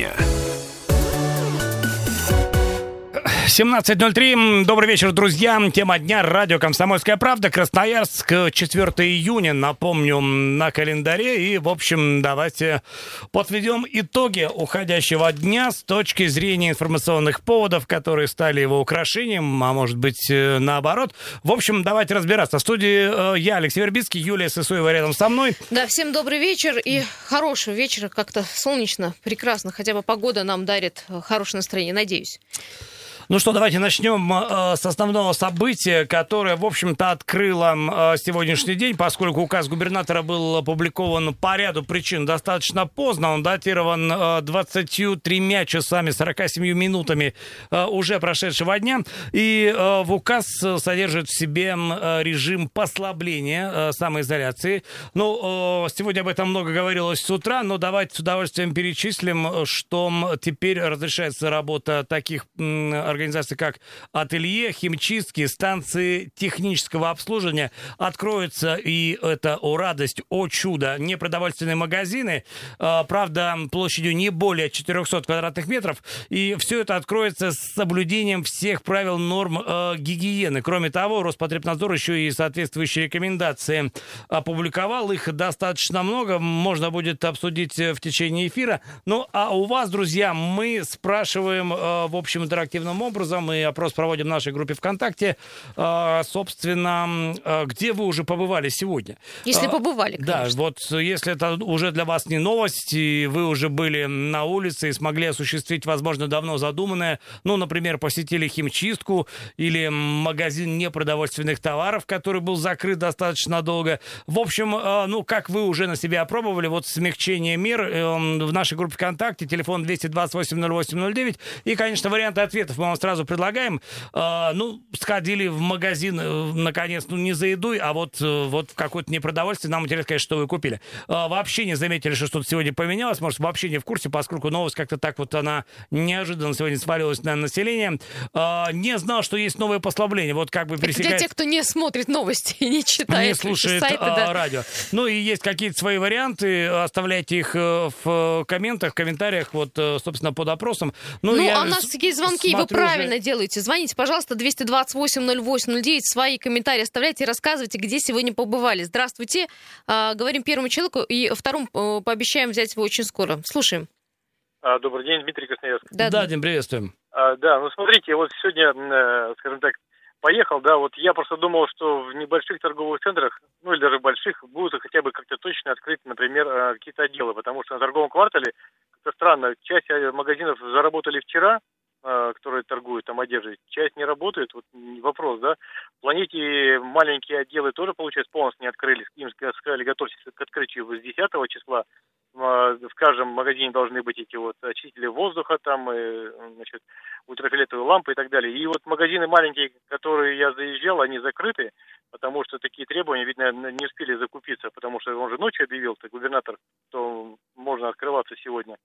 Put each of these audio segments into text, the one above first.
дня. 17.03. Добрый вечер, друзья. Тема дня. Радио «Комсомольская правда». Красноярск. 4 июня. Напомню, на календаре. И, в общем, давайте подведем итоги уходящего дня с точки зрения информационных поводов, которые стали его украшением, а может быть, э, наоборот. В общем, давайте разбираться. В студии э, я, Алексей Вербицкий, Юлия Сысоева рядом со мной. Да, всем добрый вечер и хорошего вечера. Как-то солнечно, прекрасно. Хотя бы погода нам дарит э, хорошее настроение, надеюсь. Ну что, давайте начнем э, с основного события, которое, в общем-то, открыло э, сегодняшний день, поскольку указ губернатора был опубликован по ряду причин достаточно поздно. Он датирован э, 23 часами 47 минутами э, уже прошедшего дня. И э, в указ содержит в себе э, режим послабления э, самоизоляции. Ну, э, сегодня об этом много говорилось с утра, но давайте с удовольствием перечислим, что теперь разрешается работа таких организаций, организации, как ателье, химчистки, станции технического обслуживания. Откроются, и это, о радость, о чудо, непродовольственные магазины, э, правда, площадью не более 400 квадратных метров, и все это откроется с соблюдением всех правил норм э, гигиены. Кроме того, Роспотребнадзор еще и соответствующие рекомендации опубликовал, их достаточно много, можно будет обсудить в течение эфира. Ну, а у вас, друзья, мы спрашиваем э, в общем интерактивном образом. Мы опрос проводим в нашей группе ВКонтакте. А, собственно, а, где вы уже побывали сегодня? Если а, побывали, конечно. Да, вот если это уже для вас не новость, и вы уже были на улице и смогли осуществить, возможно, давно задуманное, ну, например, посетили химчистку или магазин непродовольственных товаров, который был закрыт достаточно долго. В общем, ну, как вы уже на себя опробовали, вот смягчение мер эм, в нашей группе ВКонтакте, телефон 228 0809, и, конечно, варианты ответов мы вам сразу предлагаем. Э, ну, сходили в магазин, э, наконец, ну, не за едой, а вот, э, вот в какое-то непродовольствие. Нам интересно, конечно, что вы купили. Э, вообще не заметили, что что-то сегодня поменялось. Может, вообще не в курсе, поскольку новость как-то так вот она неожиданно сегодня свалилась на население. Э, не знал, что есть новое послабление. Вот как бы пересекает... Для тех, кто не смотрит новости и не читает Не слушает сайты, а, да. радио. Ну и есть какие-то свои варианты. Оставляйте их в комментах, в комментариях, вот, собственно, под опросом. Ну, ну а у нас есть звонки, вы правильно делаете. Звоните, пожалуйста, 228-08-09, свои комментарии оставляйте и рассказывайте, где сегодня побывали. Здравствуйте. А, говорим первому человеку, и второму э, пообещаем взять его очень скоро. Слушаем. А, добрый день, Дмитрий Красноярск. Да, да Дим, приветствуем. А, да, ну смотрите, вот сегодня, э, скажем так, поехал, да, вот я просто думал, что в небольших торговых центрах, ну или даже больших, будут хотя бы как-то точно открыть, например, э, какие-то отделы, потому что на торговом квартале, это странно, часть магазинов заработали вчера, Э, которые торгуют там одеждой, часть не работает, вот вопрос, да. В планете маленькие отделы тоже, получается, полностью не открылись. Им сказали, готовьтесь к открытию с 10 числа. Э, в каждом магазине должны быть эти вот очистители воздуха, там, и, значит, ультрафиолетовые лампы и так далее. И вот магазины маленькие, которые я заезжал, они закрыты, потому что такие требования, видно, не успели закупиться, потому что он же ночью объявил, губернатор, что можно открываться сегодня.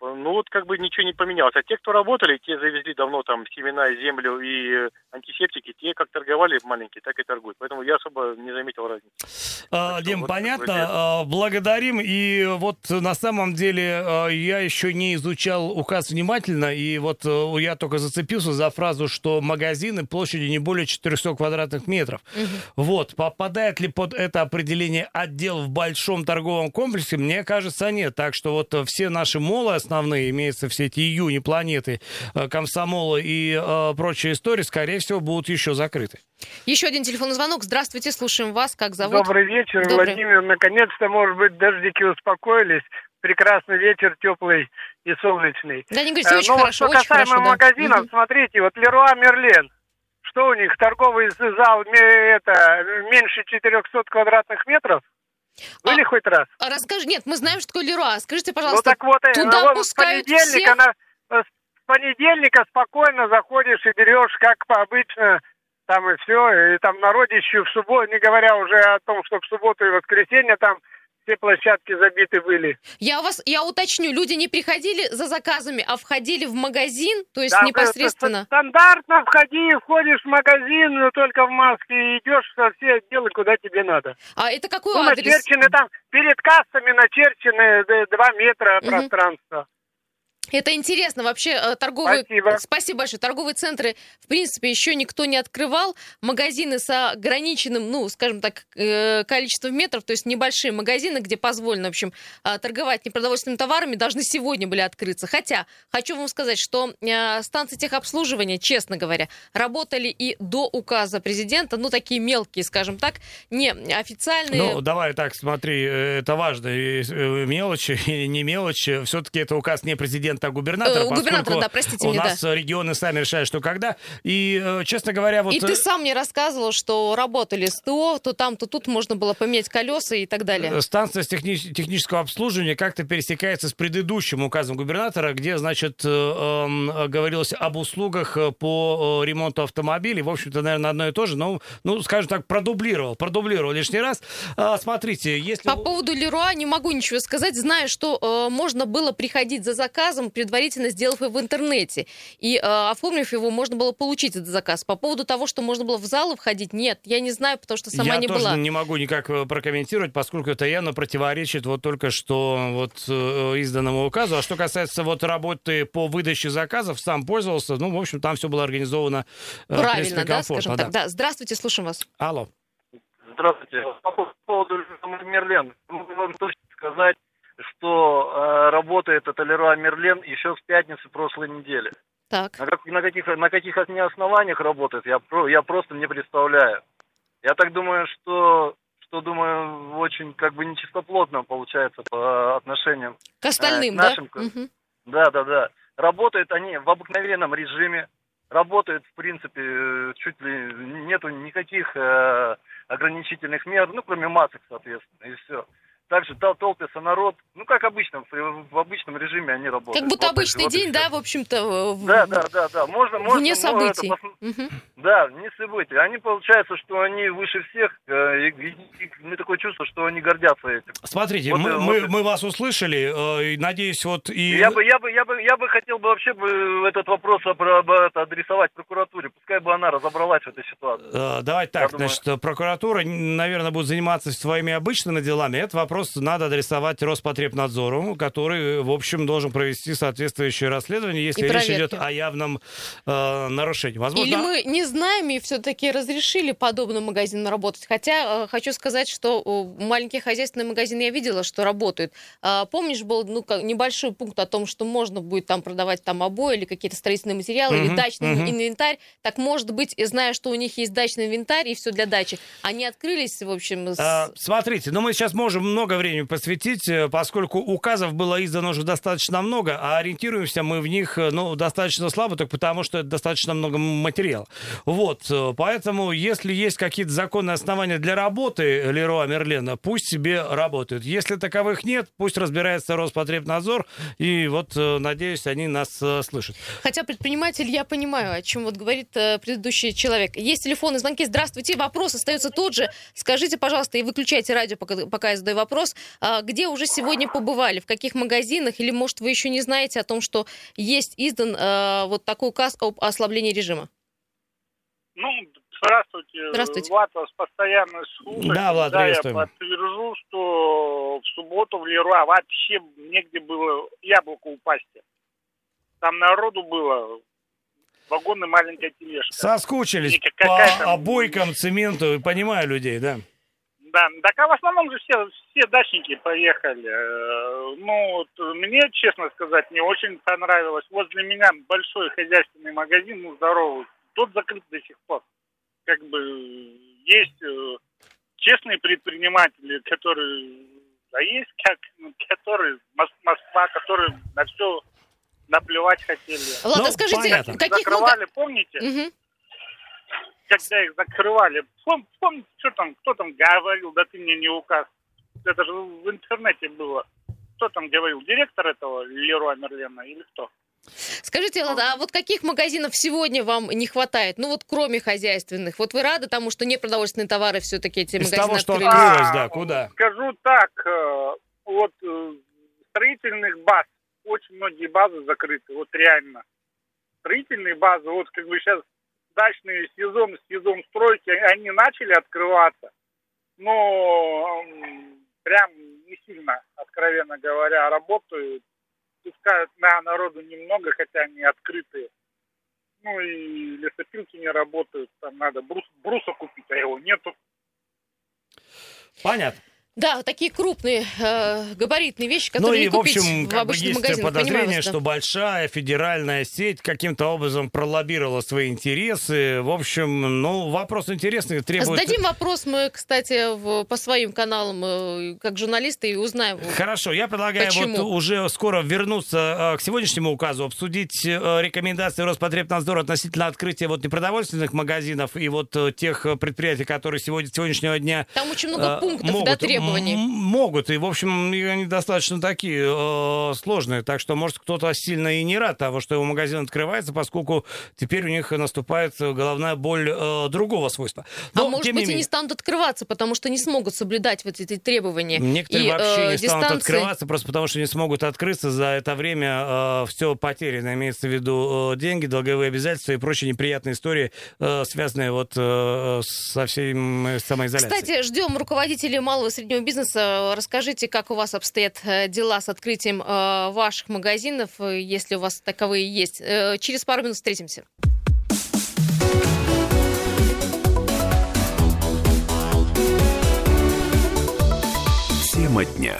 Ну вот как бы ничего не поменялось. А те, кто работали, те завезли давно там семена, землю и антисептики, те как торговали маленькие, так и торгуют. Поэтому я особо не заметил разницы. А, Дим, вот понятно. А, благодарим. И вот на самом деле а, я еще не изучал указ внимательно, и вот э, я только зацепился за фразу, что магазины площадью не более 400 квадратных метров. Угу. Вот, попадает ли под это определение отдел в большом торговом комплексе? Мне кажется, нет. Так что вот все наши молы основные, имеются все эти июни планеты, э, комсомола и э, прочие истории, скорее всего, будут еще закрыты. Еще один телефонный звонок. Здравствуйте, слушаем вас. Как зовут? Добрый вечер, Добрый. Владимир. Наконец-то, может быть, дождики успокоились. Прекрасный вечер, теплый и солнечный. Да, не говорите, э, очень ну, хорошо, что касаемо хорошо, магазинов, да. смотрите, вот Леруа Мерлен, что у них, торговый зал это, меньше 400 квадратных метров? Были а, хоть раз? А расскажи, нет, мы знаем, что такое Леруа. Скажите, пожалуйста, ну, так вот, э, туда вот пускают с понедельника, всех? на, э, с понедельника спокойно заходишь и берешь, как обычно, там и все, и там народищу в субботу, не говоря уже о том, что в субботу и воскресенье там все площадки забиты были. Я вас, я уточню, люди не приходили за заказами, а входили в магазин, то есть да, непосредственно? Стандартно входи, входишь в магазин, но только в маске, идешь со все отделы, куда тебе надо. А это какой ну, адрес? Начерчены там, перед кассами начерчены 2 метра угу. пространства. Это интересно. Вообще э, торговые... Спасибо. Спасибо большое. Торговые центры, в принципе, еще никто не открывал. Магазины с ограниченным, ну, скажем так, э, количеством метров, то есть небольшие магазины, где позволено, в общем, э, торговать непродовольственными товарами, должны сегодня были открыться. Хотя, хочу вам сказать, что станции техобслуживания, честно говоря, работали и до указа президента, ну, такие мелкие, скажем так, не официальные. Ну, давай так, смотри, это важно. Мелочи или не мелочи, все-таки это указ не президента президента, а губернатора, э, губернатора, да, простите у меня, нас да. регионы сами решают, что когда. И, э, честно говоря, вот... И ты э, сам мне рассказывал, что работали с ТО, то там, то тут можно было поменять колеса и так далее. Станция с техни- технического обслуживания как-то пересекается с предыдущим указом губернатора, где, значит, э, э, говорилось об услугах по ремонту автомобилей. В общем-то, наверное, одно и то же, но, ну, скажем так, продублировал, продублировал лишний раз. А, смотрите, если... По поводу Леруа не могу ничего сказать. Знаю, что э, можно было приходить за заказом заказом, предварительно сделав его в интернете. И э, оформив его, можно было получить этот заказ. По поводу того, что можно было в залы входить, нет, я не знаю, потому что сама я не тоже была. не могу никак э, прокомментировать, поскольку это явно противоречит вот только что вот э, изданному указу. А что касается вот работы по выдаче заказов, сам пользовался, ну, в общем, там все было организовано э, Правильно, да, скажем да. так. Да, здравствуйте, слушаем вас. Алло. Здравствуйте. По поводу Мерлен, могу вам точно сказать, что э, работает это Леруа Мерлен еще с пятницы прошлой недели. Так. На, как, на, каких, на каких основаниях работает, я, я просто не представляю. Я так думаю, что, что думаю, очень как бы нечистоплотно получается по отношениям к остальным, э, к нашим. Да? Угу. да, да, да. Работают они в обыкновенном режиме, работают, в принципе, чуть ли нету никаких э, ограничительных мер, ну, кроме масок, соответственно, и все также толпится народ. Ну, как обычно, в, в обычном режиме они работают. Как будто вот, обычный вот день, да, в общем-то? В... Да, да, да, да. Можно, можно, Вне событий. Это, угу. Да, не событий. Они, получается, что они выше всех, э, и, и, и мне такое чувство, что они гордятся этим. Смотрите, вот, мы, вот, мы, мы вас услышали, э, надеюсь, вот и... Я бы, я бы, я бы, я бы хотел бы вообще бы этот вопрос адресовать прокуратуре, пускай бы она разобралась в этой ситуации. Э, давайте так, я значит, думаю... прокуратура, наверное, будет заниматься своими обычными делами. Это вопрос вопрос надо адресовать Роспотребнадзору, который, в общем, должен провести соответствующее расследование, если речь идет о явном э, нарушении. Возможно... Или мы не знаем и все-таки разрешили подобным магазинам работать. Хотя э, хочу сказать, что маленькие хозяйственные магазины я видела, что работают. Э, помнишь, был ну, небольшой пункт о том, что можно будет там продавать там обои или какие-то строительные материалы, uh-huh, или дачный uh-huh. инвентарь. Так может быть, зная, что у них есть дачный инвентарь и все для дачи, они открылись, в общем... С... А, смотрите, ну мы сейчас можем много много времени посвятить, э, поскольку указов было издано уже достаточно много, а ориентируемся мы в них э, ну, достаточно слабо, только потому что это достаточно много материала. Вот, э, поэтому если есть какие-то законные основания для работы Леруа Мерлена, пусть себе работают. Если таковых нет, пусть разбирается Роспотребнадзор, и вот, надеюсь, они нас слышат. Хотя предприниматель, я понимаю, о чем вот говорит предыдущий человек. Есть телефонные звонки. Здравствуйте, вопрос остается тот же. Скажите, пожалуйста, и выключайте радио, пока, пока я задаю вопрос вопрос, а, где уже сегодня побывали, в каких магазинах, или, может, вы еще не знаете о том, что есть издан а, вот такой указ об ослаблении режима? Ну, здравствуйте. Здравствуйте. Влад вас постоянно слушает. Да, Влад, да, я подтвержу, что в субботу в Леруа вообще негде было яблоко упасть. Там народу было вагоны маленькая тележка. Соскучились по обойкам, цементу, понимаю людей, да? Да, так а в основном же все, все дачники поехали. Э, ну, вот, мне, честно сказать, не очень понравилось. Возле меня большой хозяйственный магазин, ну, здоровый, тот закрыт до сих пор. Как бы есть э, честные предприниматели, которые, а есть как, ну, которые, Москва, которые на все наплевать хотели. Ладно, ну, скажите, понятно. каких Закрывали, много... помните? Угу когда их закрывали. Помните, что там, кто там говорил, да ты мне не указ. Это же в интернете было. Кто там говорил, директор этого Леруа Мерлена или кто? Скажите, Лада, а вот каких магазинов сегодня вам не хватает? Ну вот кроме хозяйственных. Вот вы рады тому, что не продовольственные товары все-таки эти Из магазины того, что открылись? открылось, да, куда? Скажу так, э, вот э, строительных баз, очень многие базы закрыты, вот реально. Строительные базы, вот как бы сейчас дачный сезон, сезон стройки, они начали открываться, но прям не сильно, откровенно говоря, работают. пускают на народу немного, хотя они открытые. Ну и лесопилки не работают, там надо брус, бруса купить, а его нету. Понятно. Да, такие крупные э, габаритные вещи, Ну которые и, не в купить общем, в как бы обычном есть магазине. подозрение, что большая федеральная сеть каким-то образом пролоббировала свои интересы. В общем, ну, вопрос интересный, требует... Сдадим вопрос мы, кстати, в- по своим каналам, э, как журналисты, и узнаем. Хорошо, я предлагаю Почему? вот уже скоро вернуться э, к сегодняшнему указу, обсудить э, рекомендации Роспотребнадзора относительно открытия вот непродовольственных магазинов и вот тех предприятий, которые сегодня, сегодняшнего дня Там очень много пунктов, могут, да, требований. Могут, и, в общем, они достаточно такие э, сложные, так что, может, кто-то сильно и не рад того, что его магазин открывается, поскольку теперь у них наступает головная боль э, другого свойства. а Но, может тем быть, и не станут открываться, потому что не смогут соблюдать вот эти требования. Некоторые И, вообще э, не станут дистанции- открываться, просто потому что не смогут открыться. За это время все потеряно. Имеется в виду э, деньги, долговые обязательства и прочие неприятные истории, э, связанные вот э, со всей самоизоляцией. Кстати, ждем руководителей малого и среднего бизнеса. Расскажите, как у вас обстоят э, дела с открытием э, ваших магазинов, э, если у вас таковые есть. Через пару минут встретимся. Тема дня.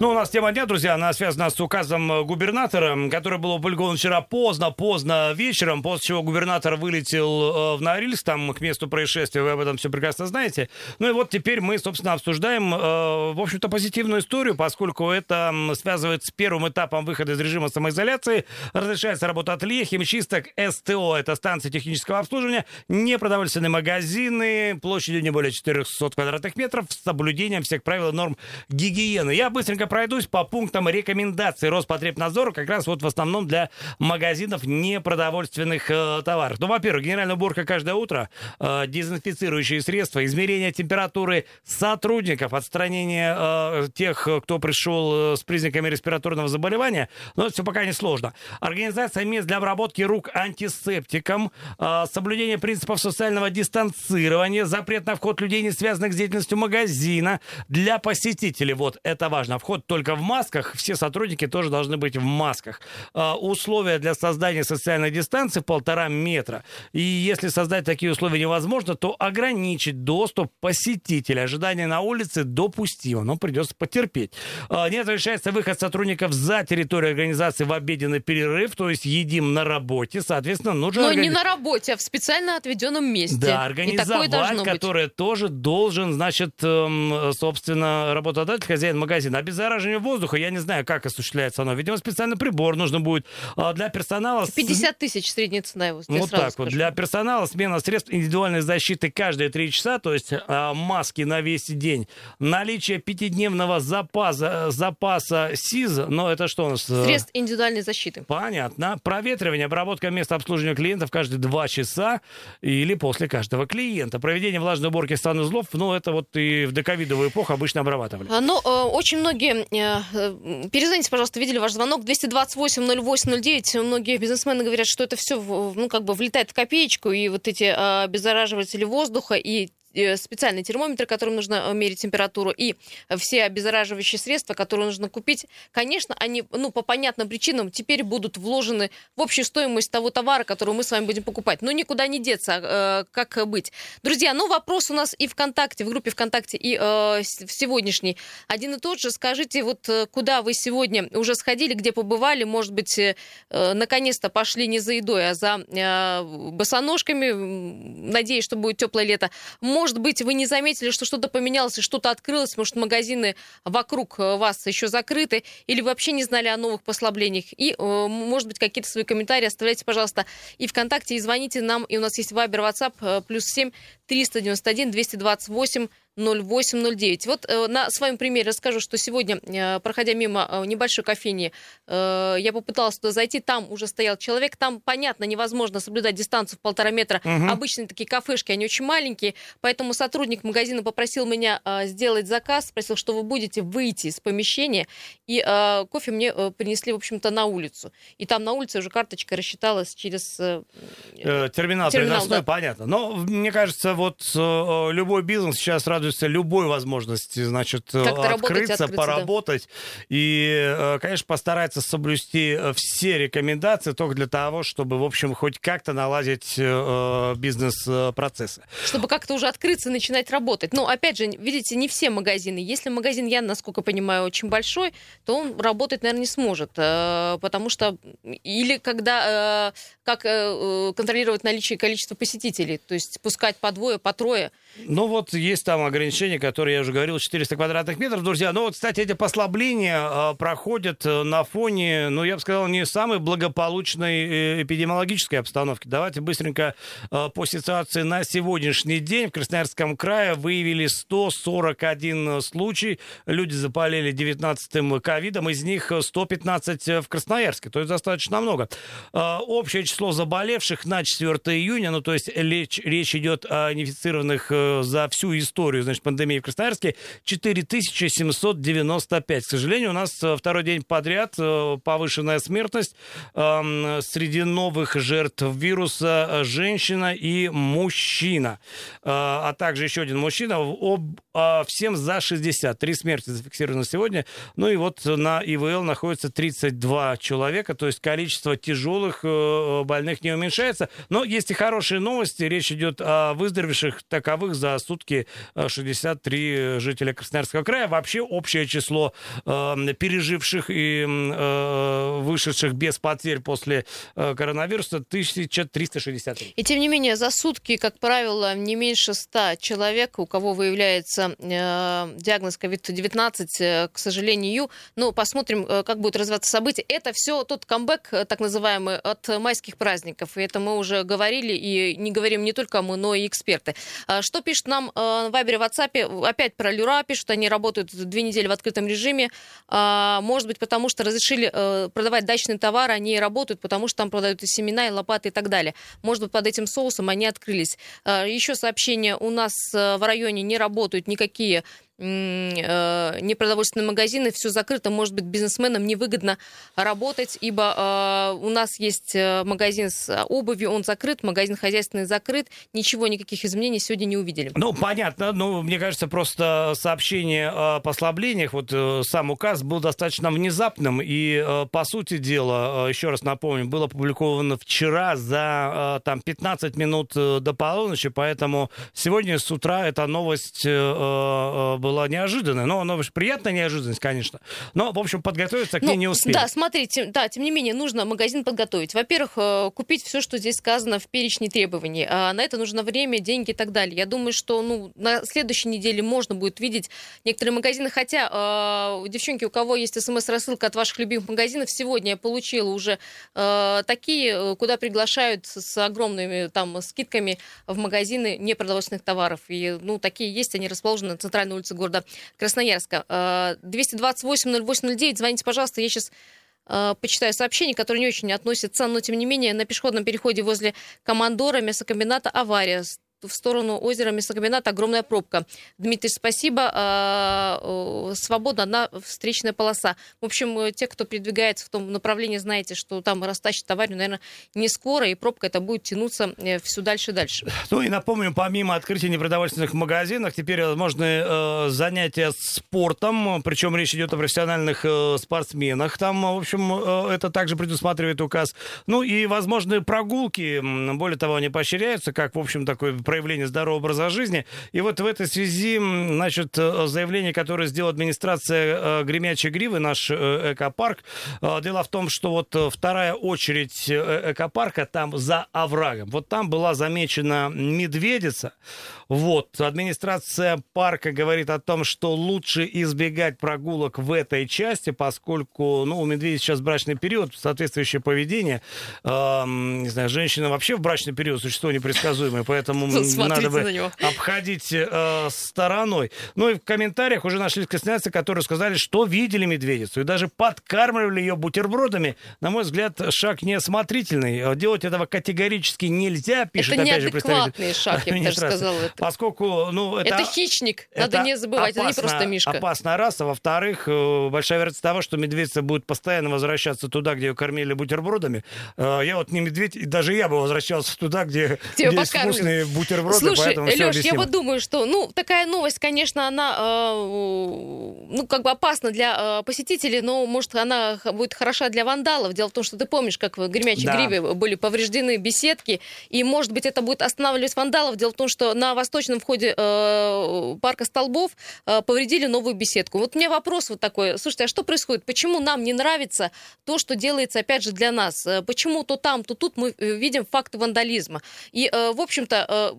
Ну, у нас тема дня, друзья, она связана с указом э, губернатора, который был опубликован вчера поздно, поздно вечером, после чего губернатор вылетел э, в Норильск, там, к месту происшествия, вы об этом все прекрасно знаете. Ну и вот теперь мы, собственно, обсуждаем, э, в общем-то, позитивную историю, поскольку это связывает с первым этапом выхода из режима самоизоляции. Разрешается работа ателье, химчисток, СТО, это станции технического обслуживания, непродовольственные магазины, площадью не более 400 квадратных метров, с соблюдением всех правил и норм гигиены. Я быстренько пройдусь по пунктам рекомендаций Роспотребнадзора, как раз вот в основном для магазинов непродовольственных э, товаров. Ну, во-первых, генеральная уборка каждое утро, э, дезинфицирующие средства, измерение температуры сотрудников, отстранение э, тех, кто пришел э, с признаками респираторного заболевания. Но это все пока не сложно. Организация мест для обработки рук антисептиком, э, соблюдение принципов социального дистанцирования, запрет на вход людей, не связанных с деятельностью магазина. Для посетителей, вот это важно, вход только в масках, все сотрудники тоже должны быть в масках. Э, Условия для создания социальной дистанции полтора метра. И если создать такие условия невозможно, то ограничить доступ посетителя. Ожидание на улице допустимо, но придется потерпеть. Э, Не разрешается выход сотрудников за территорию организации в обеденный перерыв, то есть едим на работе. Соответственно, нужно... Но органи- не на работе, а в специально отведенном месте. да, организовать, которое тоже должен, значит, эм, собственно, работодатель, хозяин магазина. Обеззараживание воздуха, я не знаю, как осуществляется оно. Видимо, специальный прибор нужно будет а, для персонала. с- 50 тысяч средняя цена его. вот так вот. скажу. Для персонала смена средств индивидуальной защиты каждые три часа, то есть а, маски на весь день. Наличие пятидневного запаса, запаса СИЗ, но это что у нас? э, Средств индивидуальной защиты. Понятно. Проветривание, обработка места обслуживания клиентов каждые два часа или после каждого клиента. Проведение влажной уборки санузлов, ну, это вот и в доковидовую эпоху обычно обрабатывали. А, Ну, э, очень многие... э, Перезвоните, пожалуйста, видели ваш звонок 228-08-09. Многие бизнесмены говорят, что это все, ну, как бы влетает в копеечку, и вот эти э, обеззараживатели воздуха, и э, специальные термометры, которым нужно э, мерить температуру, и все обеззараживающие средства, которые нужно купить, конечно, они, ну, по понятным причинам теперь будут вложены в общую стоимость того товара, который мы с вами будем покупать. Но никуда не деться, э, как быть. Друзья, ну, вопрос у нас и ВКонтакте, в группе ВКонтакте, и в сегодняшней один и тот же. Скажите, вот куда вы сегодня уже сходили, где побывали, может быть, наконец-то пошли не за едой, а за босоножками, надеюсь, что будет теплое лето. Может быть, вы не заметили, что что-то поменялось и что-то открылось, может, магазины вокруг э, вас еще закрыты, или вообще не знали о новых послаблениях. И, э, может быть, какие-то свои комментарии оставляйте, пожалуйста, и ВКонтакте, и звоните нам, и у нас есть Вайбер, WhatsApp, э, плюс 7 391 228 0809. Вот э, на своем примере расскажу, что сегодня, э, проходя мимо э, небольшой кофейни, я попыталась туда зайти, там уже стоял человек, там, понятно, невозможно соблюдать дистанцию в полтора метра. Мгм. Обычные такие кафешки, они очень маленькие, поэтому сотрудник магазина попросил меня сделать заказ, спросил, что вы будете выйти из помещения, и кофе мне принесли, в общем-то, на улицу. И там на улице уже карточка рассчиталась через... терминал, Терминал, да. понятно. Но мне кажется, вот любой бизнес сейчас радует пользуется любой возможностью, значит, открыться, открыться, поработать. Да. И, конечно, постарается соблюсти все рекомендации только для того, чтобы, в общем, хоть как-то наладить бизнес-процессы. Чтобы как-то уже открыться, начинать работать. Но, опять же, видите, не все магазины. Если магазин, я, насколько понимаю, очень большой, то он работать, наверное, не сможет. Потому что или когда как контролировать наличие и количество посетителей, то есть пускать по двое, по трое. Ну вот есть там ограничения, которые я уже говорил, 400 квадратных метров, друзья. Но вот, кстати, эти послабления э, проходят э, на фоне, ну я бы сказал, не самой благополучной э, эпидемиологической обстановки. Давайте быстренько по ситуации на сегодняшний день в Красноярском крае выявили 141 случай. Люди заболели 19-м ковидом, из них 115 в Красноярске, то есть достаточно много. Общее число заболевших на 4 июня, ну то есть речь, речь идет о инфицированных за всю историю, значит, пандемии в Красноярске, 4795. К сожалению, у нас э, второй день подряд э, повышенная смертность эм, среди новых жертв вируса женщина и мужчина, а также еще один мужчина, об, всем за 60. Три смерти зафиксировано сегодня. Ну и вот на ИВЛ находится 32 человека, то есть количество тяжелых больных не уменьшается. Но есть и хорошие новости. Речь идет о выздоровевших таковых за сутки 63 э, жителя Красноярского края. Вообще общее число э, переживших и э, вышедших без потерь после э, коронавируса 1363. И тем не менее, за сутки, как правило, не меньше 100 человек, у кого выявляется э, диагноз COVID-19, э, к сожалению. Ну, посмотрим, как будут развиваться события. Это все тот камбэк, так называемый, от майских праздников. И это мы уже говорили, и не говорим не только мы, но и эксперты. А, что пишет нам э, в Вайбере, в WhatsApp? Опять про Люра пишут, они работают две недели в открытом режиме. А, может быть, потому что разрешили э, продавать дачные товары, они работают, потому что там продают и семена, и лопаты, и так далее. Может быть, под этим соусом они открылись. А, еще сообщение, у нас э, в районе не работают никакие непродовольственные магазины, все закрыто, может быть, бизнесменам невыгодно работать, ибо э, у нас есть э, магазин с обувью, он закрыт, магазин хозяйственный закрыт, ничего, никаких изменений сегодня не увидели. Ну, понятно, ну, мне кажется, просто сообщение о послаблениях, вот сам указ был достаточно внезапным, и, по сути дела, еще раз напомню, было опубликовано вчера за там 15 минут до полуночи, поэтому сегодня с утра эта новость была была неожиданная. Но она приятная неожиданность, конечно. Но, в общем, подготовиться к ней ну, не успели. Да, смотрите, да, тем не менее, нужно магазин подготовить. Во-первых, э, купить все, что здесь сказано в перечне требований. А на это нужно время, деньги и так далее. Я думаю, что ну, на следующей неделе можно будет видеть некоторые магазины. Хотя, э, девчонки, у кого есть смс-рассылка от ваших любимых магазинов, сегодня я получила уже э, такие, куда приглашают с огромными там скидками в магазины непродовольственных товаров. И, ну, такие есть, они расположены на центральной улице города Красноярска. 228-08-09, звоните, пожалуйста, я сейчас э, почитаю сообщение, которое не очень относится, но тем не менее на пешеходном переходе возле командора мясокомбината авария в сторону озера мясокомбината огромная пробка. Дмитрий, спасибо. А, свободна одна встречная полоса. В общем, те, кто передвигается в том направлении, знаете, что там растащит аварию, наверное, не скоро, и пробка это будет тянуться э, все дальше и дальше. Ну и напомню, помимо открытия непродовольственных магазинов, теперь возможны э, занятия спортом, причем речь идет о профессиональных э, спортсменах. Там, в общем, э, это также предусматривает указ. Ну и возможные прогулки, более того, они поощряются, как, в общем, такой проявление здорового образа жизни. И вот в этой связи, значит, э, заявление, которое сделала администрация э, Гремячей Гривы, наш э, экопарк. Дело в том, что вот вторая очередь экопарка там за оврагом. Вот там была замечена медведица. Вот, администрация парка говорит о том, что лучше избегать прогулок в этой части, поскольку, ну, у медведей сейчас брачный период, соответствующее поведение. Э, не знаю, женщина вообще в брачный период существо непредсказуемое, поэтому надо бы обходить э, стороной. Ну и в комментариях уже нашлись красноярцы, которые сказали, что видели медведицу и даже подкармливали ее бутербродами. На мой взгляд, шаг неосмотрительный. Делать этого категорически нельзя, пишет это опять же представитель шаг, я бы даже сказала. Это. Поскольку, ну, это... Это хищник, это надо не забывать, опасно, это не просто мишка. Опасная раса. Во-вторых, э, большая вероятность того, что медведица будет постоянно возвращаться туда, где ее кормили бутербродами. Э, я вот не медведь, и даже я бы возвращался туда, где, где есть вкусные бутерброды бутерброды, Слушай, поэтому Леш, я вот думаю, что, ну, такая новость, конечно, она, э, ну, как бы опасна для э, посетителей, но, может, она будет хороша для вандалов. Дело в том, что ты помнишь, как в Гремячей Да. Гриве были повреждены беседки, и, может быть, это будет останавливать вандалов. Дело в том, что на восточном входе э, парка Столбов э, повредили новую беседку. Вот у меня вопрос вот такой. Слушайте, а что происходит? Почему нам не нравится то, что делается, опять же, для нас? Э, Почему то там, то тут мы э, видим факты вандализма? И, э, в общем-то, э,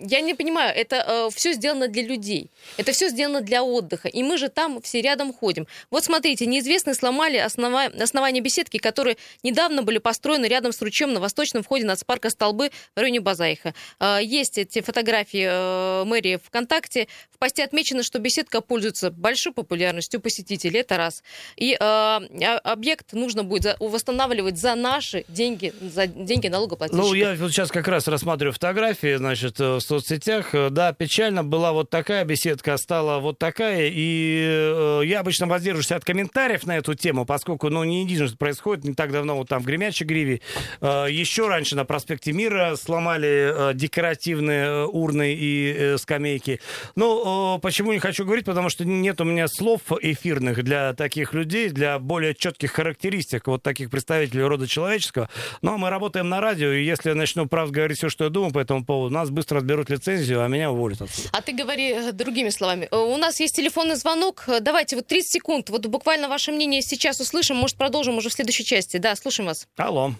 я не понимаю, это все сделано для людей. Это все сделано для отдыха. И мы же там все рядом ходим. Вот смотрите, неизвестные сломали основа- основание беседки, которые недавно были построены рядом с ручьем на восточном входе нацпарка Столбы в районе Базайха. Э, Есть эти фотографии э, мэрии ВКонтакте. В посте отмечено, что беседка пользуется большой популярностью посетителей. Это раз. И э, а- объект нужно будет восстанавливать за наши деньги, за деньги налогоплательщиков. Ну, я сейчас как раз рассматриваю фотографии, значит, э, в соцсетях. Э, Да, печально, была вот такая беседка, стала вот такая. И э, я обычно воздерживаюсь от комментариев на эту тему, поскольку, ну, не единожды происходит, не так давно вот там в Гремячей Гриве. Еще раньше на проспекте Мира сломали декоративные урны и скамейки. Ну, почему не хочу говорить, потому что нет у меня слов эфирных для таких людей, для более четких характеристик вот таких представителей рода человеческого. Но мы работаем на радио, и если я начну правду говорить все, что я думаю по этому поводу, нас быстро отберут лицензию, а меня уволят отсюда. А ты говори э, другими словами. Э, У нас есть телефонный звонок. Э, Давайте вот 30 секунд. Вот буквально ваше мнение сейчас услышим. Может, продолжим уже в следующей части. Да, слушаем вас. Алло.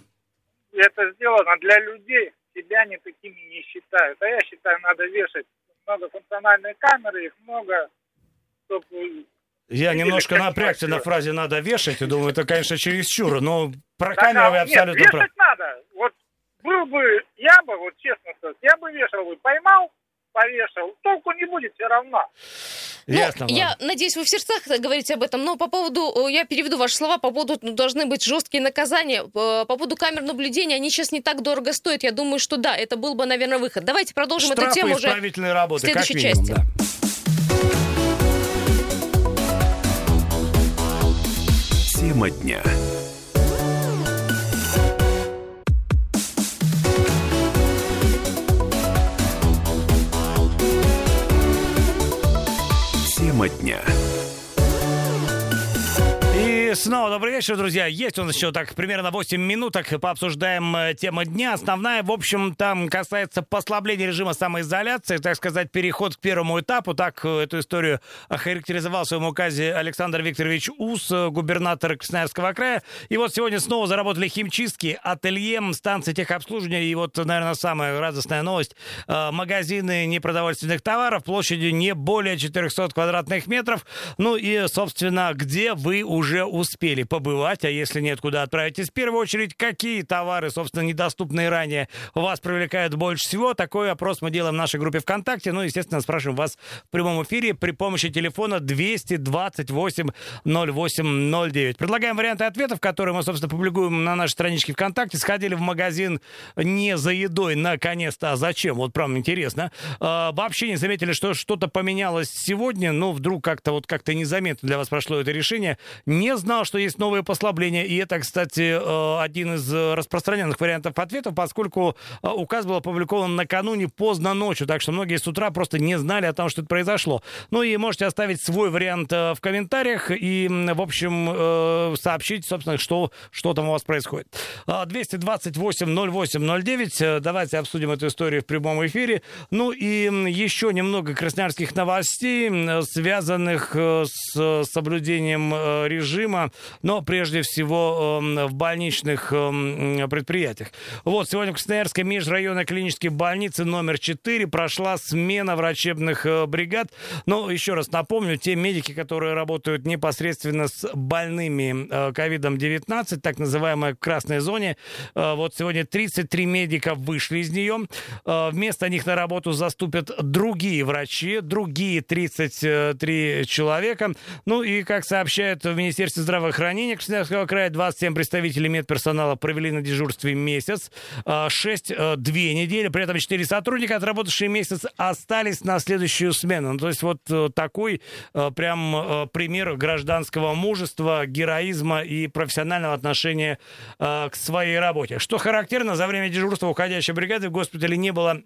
Это сделано для людей, себя не такими не считают. А я считаю, надо вешать многофункциональные камеры, их много, чтобы Я немножко напрягся на фразе «надо вешать», и думаю, это, конечно, чересчур, но про камеры вы нет, абсолютно вешать правы. надо. Был бы, я бы, вот честно сказать, я бы вешал бы, поймал, повешал, толку не будет все равно. Ну, Ясно, я ладно. надеюсь, вы в сердцах говорите об этом, но по поводу, я переведу ваши слова, по поводу ну, должны быть жесткие наказания. Э, По поводу камер наблюдения, они сейчас не так дорого стоят. Я думаю, что да, это был бы, наверное, выход. Давайте продолжим эту Штрафы тему и уже. работы, в как следующей минимум, части. да. Тема дня. Снова добрый вечер, друзья. Есть у нас еще так примерно 8 минуток. Пообсуждаем э, тему дня. Основная, в общем, там касается послабления режима самоизоляции, так сказать, переход к первому этапу. Так э, эту историю охарактеризовал в своем указе Александр Викторович Ус, э, губернатор Красноярского края. И вот сегодня снова заработали химчистки, ателье, станции техобслуживания. И вот, наверное, самая радостная новость. Магазины непродовольственных товаров площадью не более 400 квадратных метров. Ну и, собственно, где вы уже успели побывать, а если нет, куда отправитесь? В первую очередь, какие товары, собственно, недоступные ранее, вас привлекают больше всего? Такой опрос мы делаем в нашей группе ВКонтакте. Ну, естественно, спрашиваем вас в прямом эфире при помощи телефона 228 08 09. Предлагаем варианты ответов, которые мы, собственно, публикуем на нашей страничке ВКонтакте. Сходили в магазин не за едой, наконец-то. А зачем? Вот прям интересно. А, вообще не заметили, что что-то поменялось сегодня, но вдруг как-то вот как-то незаметно для вас прошло это решение. Не знал, что есть новые послабления, и это, кстати, э, один из распространенных вариантов ответов, поскольку э, указ был опубликован накануне поздно ночью, так что многие с утра просто не знали о том, что это произошло. Ну и можете оставить свой вариант э, в комментариях и, в общем, сообщить, собственно, что, что там у вас происходит. А, 228 08 09. Э, Давайте обсудим эту историю в прямом эфире. Ну и еще немного красноярских новостей, связанных с соблюдением э, но прежде всего э, в больничных э, предприятиях. Вот, сегодня в Красноярской межрайонной клинической больнице номер 4 прошла смена врачебных э, бригад. Но еще раз напомню, те медики, которые работают непосредственно с больными э, ковидом-19, так называемой красной зоне, э, вот сегодня 33 медика вышли из нее. Вместо них на работу заступят другие врачи, другие 33 человека. Ну и, как сообщают в Министерстве здравоохранения Красноярского края, 27 представителей медперсонала провели на дежурстве месяц, 6 две недели, при этом 4 сотрудника, отработавшие месяц, остались на следующую смену. Ну, то есть вот э, такой э, прям э, пример гражданского мужества, героизма и профессионального отношения к своей работе. Что характерно, за время дежурства уходящей бригады в госпитале не было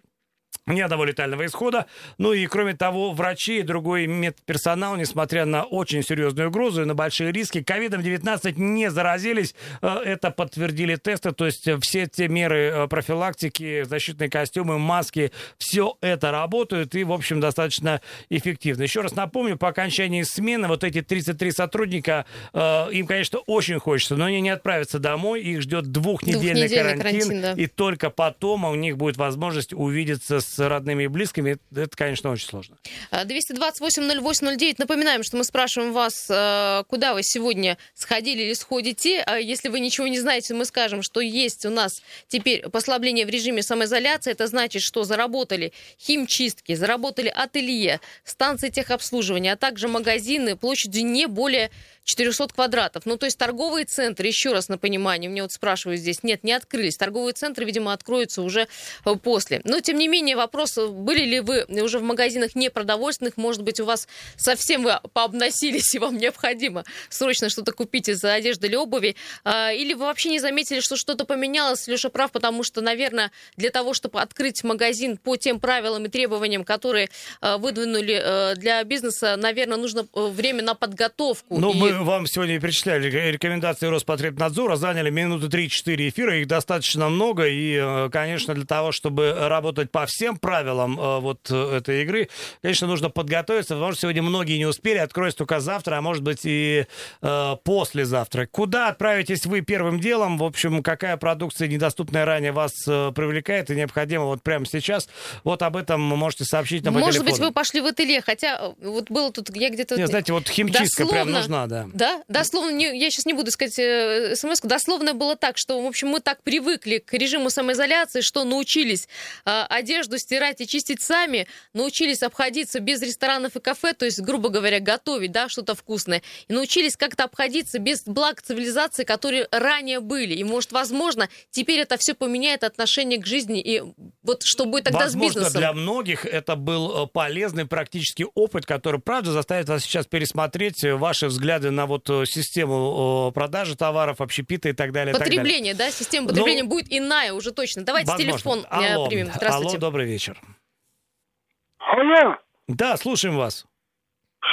ни одного летального исхода. Ну и, кроме того, врачи и другой медперсонал, несмотря на очень серьезную угрозу и на большие риски, ковидом-19 не заразились. Э, это подтвердили тесты, то есть все те меры э, профилактики, защитные костюмы, маски, все это работает и, в общем, достаточно эффективно. Еще раз напомню, по окончании смены вот эти 33 сотрудника, э, им, конечно, очень хочется, но они не отправятся домой, их ждет двухнедельный, двухнедельный карантин, карантин да. и только потом у них будет возможность увидеться с родными и близкими, это, конечно, очень сложно. 228-08-09. А, Напоминаем, что мы спрашиваем вас, э, куда вы сегодня сходили или сходите. А если вы ничего не знаете, мы скажем, что есть у нас теперь послабление в режиме самоизоляции. Это значит, что заработали химчистки, заработали ателье, станции техобслуживания, а также магазины площадью не более 400 квадратов. Ну, то есть торговые центры, еще раз на понимание, мне вот спрашивают здесь, нет, не открылись. Торговые центры, видимо, откроются уже э, после. Но, тем не менее, вопрос, были ли вы уже в магазинах непродовольственных, может быть, у вас совсем вы пообносились, и вам необходимо срочно что-то купить из одежды или обуви, а, или вы вообще не заметили, что что-то поменялось, Леша прав, потому что, наверное, для того, чтобы открыть магазин по тем правилам и требованиям, которые э, выдвинули э, для бизнеса, наверное, нужно время на подготовку. Ну, и... мы вам сегодня перечисляли рекомендации Роспотребнадзора, заняли минуты 3-4 эфира, их достаточно много, и, э, конечно, для того, чтобы работать по всем правилам э, вот э, этой игры, конечно, нужно подготовиться, потому что сегодня многие не успели, откроется только завтра, а может быть и э, послезавтра. Куда отправитесь вы первым делом? В общем, какая продукция, недоступная ранее, вас э, привлекает и необходима вот прямо сейчас? Вот об этом можете сообщить нам Может быть, вы пошли в ателье, хотя вот было тут, я где-то... Нет, знаете, вот химчистка дословно, прям нужна, да. Да, дословно, не, я сейчас не буду сказать э, смс дословно было так, что, в общем, мы так привыкли к режиму самоизоляции, что научились э, одежду стирать и чистить сами, научились обходиться без ресторанов и кафе, то есть, грубо говоря, готовить, да, что-то вкусное, и научились как-то обходиться без благ цивилизации, которые ранее были. И, может, возможно, теперь это все поменяет отношение к жизни, и вот что будет тогда возможно, с бизнесом? для многих это был э, полезный практический опыт, который, правда, заставит вас сейчас пересмотреть ваши взгляды на вот э, систему продажи товаров, общепита и так далее. Потребление, так далее. да, система потребления ну, будет иная уже точно. Давайте возможно. телефон э, Алло. примем. Здравствуйте. Алло, добрый вечер. Алло. Да, слушаем вас.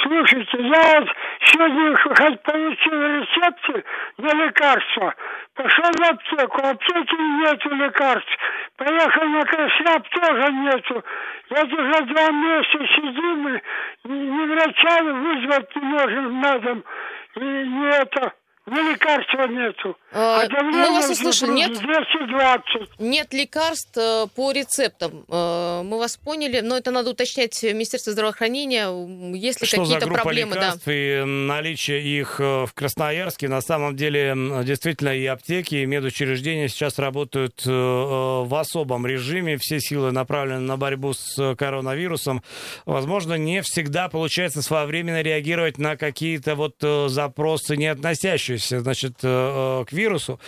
Слушайте, я сегодня хоть получил рецепты на лекарства. Пошел в аптеку, в аптеке нету лекарств. Поехал на Красляп, тоже нету. Я уже два месяца сидим, и ни врача вызвать не можем на дом. И не это, ни лекарства нету. А, а мы вас услышали, нет? 220. Нет лекарств э, по рецептам. Э, мы вас поняли, но это надо уточнять в Министерстве здравоохранения, если какие-то проблемы. лекарств да. и наличие их э, в Красноярске. На самом деле, действительно, и аптеки, и медучреждения сейчас работают в особом режиме. Все силы направлены на борьбу с коронавирусом. Возможно, не всегда получается своевременно реагировать на какие-то вот запросы, не относящиеся, значит, к вирусу.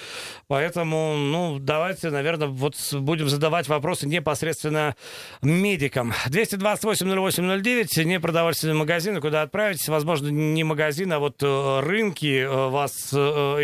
Поэтому, ну, давайте, наверное, вот будем задавать вопросы непосредственно медикам. 228-08-09, не продовольственные магазины, куда отправитесь. Возможно, не магазин, а вот э, рынки э, вас э,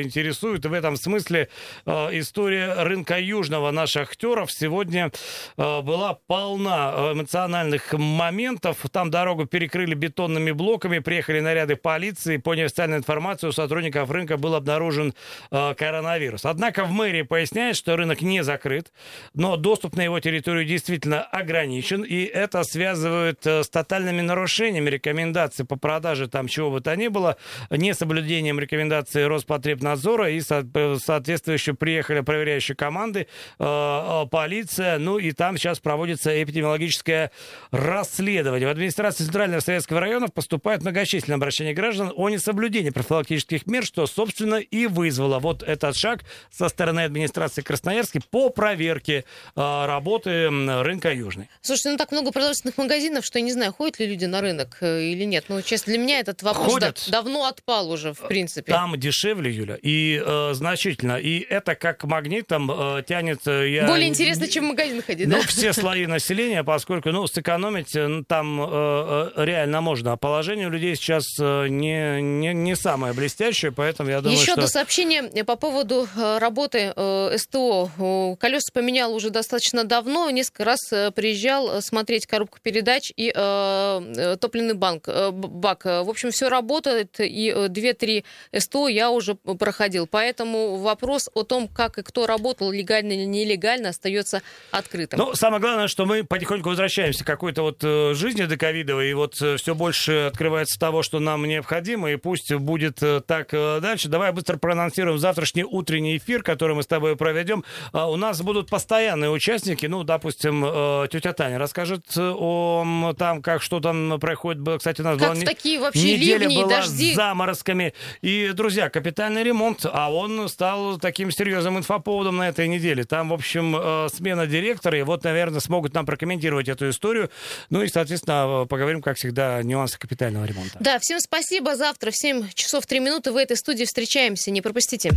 интересуют. И в этом смысле история рынка Южного наших актеров сегодня была полна эмоциональных моментов. Там дорогу перекрыли бетонными блоками, приехали наряды полиции. По неофициальной информации у сотрудников рынка был обнаружен коронавирус. Однако в мэрии поясняет, что рынок не закрыт, но доступ на его территорию действительно ограничен, и это связывают э, с тотальными нарушениями рекомендаций по продаже там чего бы то ни было, несоблюдением рекомендаций Роспотребнадзора, и соответствующе приехали проверяющие команды, э, э, полиция, ну и там сейчас проводится эпидемиологическое расследование. В администрации Центрального Советского района поступает многочисленные обращения граждан о несоблюдении профилактических мер, что, собственно, и вызвало вот этот шаг со стороны администрации Красноярска по проверке э, работы рынка Южный. Слушайте, ну так много продовольственных магазинов, что я не знаю, ходят ли люди на рынок э, или нет. Ну, честно, для меня этот вопрос ходят. Да, давно отпал уже, в принципе. Там дешевле, Юля, и э, значительно. И это как магнитом э, тянет... Э, я... Более интересно, чем в магазин ходить, Ну, да? все слои населения, поскольку, ну, сэкономить э, там э, реально можно. А положение у людей сейчас не, не, не самое блестящее, поэтому. Я думаю, Еще что... до сообщения по поводу э, работы э, СТО. Колеса поменял уже достаточно давно. Несколько раз э, приезжал смотреть коробку передач и э, топливный банк, э, бак. В общем, все работает, и 2-3 СТО я уже проходил. Поэтому вопрос о том, как и кто работал, легально или нелегально, остается открытым. Ну, самое главное, что мы потихоньку возвращаемся к какой-то вот жизни до ковидовой, и вот все больше открывается того, что нам необходимо, и пусть будет так дальше. Давай быстро проанонсируем завтрашний утренний эфир, который мы с тобой проведем. А, у нас будут постоянные участники, ну, допустим, э, тетя Таня расскажет о там, как что там происходит. Кстати, у нас как была такие вообще неделя ливни была дожди. с заморозками. И, друзья, капитальный ремонт, а он стал таким серьезным инфоповодом на этой неделе. Там, в общем, э, смена директора, и вот, наверное, смогут нам прокомментировать эту историю. Ну и, соответственно, поговорим, как всегда, о нюансах капитального ремонта. Да, всем спасибо. Завтра в 7 часов 3 минуты в этой студии встречаемся. Не пропустите.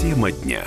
Тема дня.